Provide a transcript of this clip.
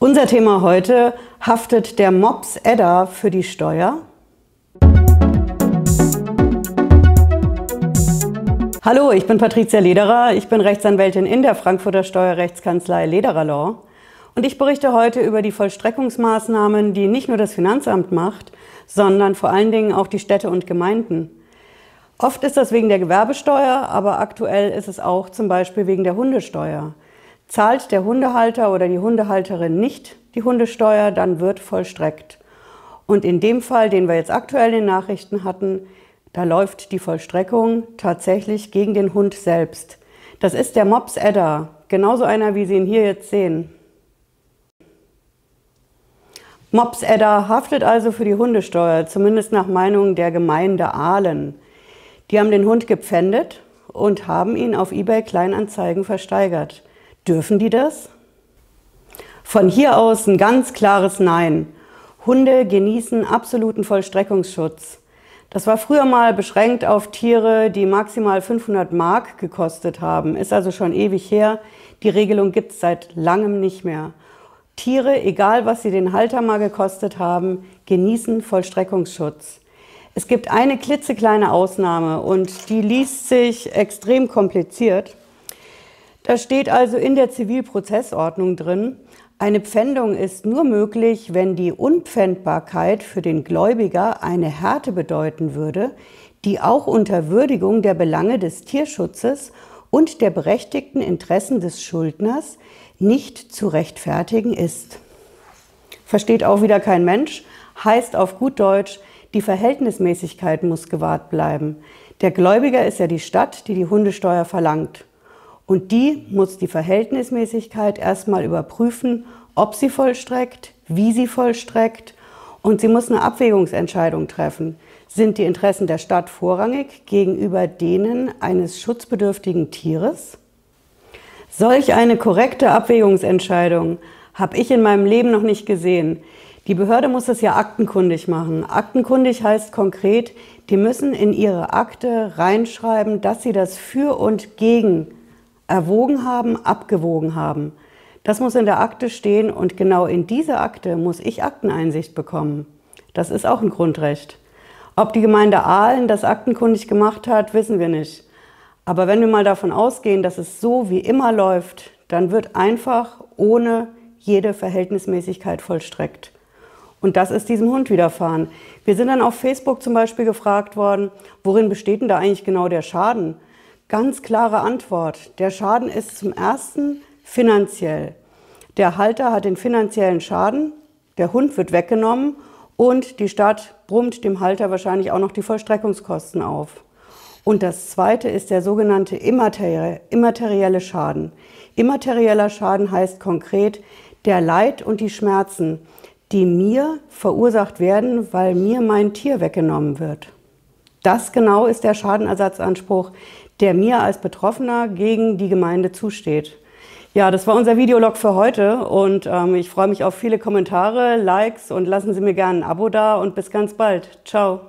Unser Thema heute, haftet der Mops Edda für die Steuer? Hallo, ich bin Patricia Lederer. Ich bin Rechtsanwältin in der Frankfurter Steuerrechtskanzlei Lederer Law. Und ich berichte heute über die Vollstreckungsmaßnahmen, die nicht nur das Finanzamt macht, sondern vor allen Dingen auch die Städte und Gemeinden. Oft ist das wegen der Gewerbesteuer, aber aktuell ist es auch zum Beispiel wegen der Hundesteuer. Zahlt der Hundehalter oder die Hundehalterin nicht die Hundesteuer, dann wird vollstreckt. Und in dem Fall, den wir jetzt aktuell in den Nachrichten hatten, da läuft die Vollstreckung tatsächlich gegen den Hund selbst. Das ist der Mops Edda, genauso einer, wie Sie ihn hier jetzt sehen. Mops Edda haftet also für die Hundesteuer, zumindest nach Meinung der Gemeinde Aalen. Die haben den Hund gepfändet und haben ihn auf eBay Kleinanzeigen versteigert. Dürfen die das? Von hier aus ein ganz klares Nein. Hunde genießen absoluten Vollstreckungsschutz. Das war früher mal beschränkt auf Tiere, die maximal 500 Mark gekostet haben. Ist also schon ewig her. Die Regelung gibt es seit langem nicht mehr. Tiere, egal was sie den Halter mal gekostet haben, genießen Vollstreckungsschutz. Es gibt eine klitzekleine Ausnahme und die liest sich extrem kompliziert. Da steht also in der Zivilprozessordnung drin, eine Pfändung ist nur möglich, wenn die Unpfändbarkeit für den Gläubiger eine Härte bedeuten würde, die auch unter Würdigung der Belange des Tierschutzes und der berechtigten Interessen des Schuldners nicht zu rechtfertigen ist. Versteht auch wieder kein Mensch, heißt auf gut Deutsch, die Verhältnismäßigkeit muss gewahrt bleiben. Der Gläubiger ist ja die Stadt, die die Hundesteuer verlangt. Und die muss die Verhältnismäßigkeit erstmal überprüfen, ob sie vollstreckt, wie sie vollstreckt. Und sie muss eine Abwägungsentscheidung treffen. Sind die Interessen der Stadt vorrangig gegenüber denen eines schutzbedürftigen Tieres? Solch eine korrekte Abwägungsentscheidung habe ich in meinem Leben noch nicht gesehen. Die Behörde muss es ja aktenkundig machen. Aktenkundig heißt konkret, die müssen in ihre Akte reinschreiben, dass sie das für und gegen erwogen haben, abgewogen haben. Das muss in der Akte stehen und genau in diese Akte muss ich Akteneinsicht bekommen. Das ist auch ein Grundrecht. Ob die Gemeinde Aalen das aktenkundig gemacht hat, wissen wir nicht. Aber wenn wir mal davon ausgehen, dass es so wie immer läuft, dann wird einfach ohne jede Verhältnismäßigkeit vollstreckt. Und das ist diesem Hund widerfahren. Wir sind dann auf Facebook zum Beispiel gefragt worden, worin besteht denn da eigentlich genau der Schaden? Ganz klare Antwort. Der Schaden ist zum ersten finanziell. Der Halter hat den finanziellen Schaden, der Hund wird weggenommen und die Stadt brummt dem Halter wahrscheinlich auch noch die Vollstreckungskosten auf. Und das zweite ist der sogenannte immaterielle Schaden. Immaterieller Schaden heißt konkret der Leid und die Schmerzen, die mir verursacht werden, weil mir mein Tier weggenommen wird. Das genau ist der Schadenersatzanspruch, der mir als Betroffener gegen die Gemeinde zusteht. Ja, das war unser Videolog für heute und ähm, ich freue mich auf viele Kommentare, Likes und lassen Sie mir gerne ein Abo da und bis ganz bald. Ciao.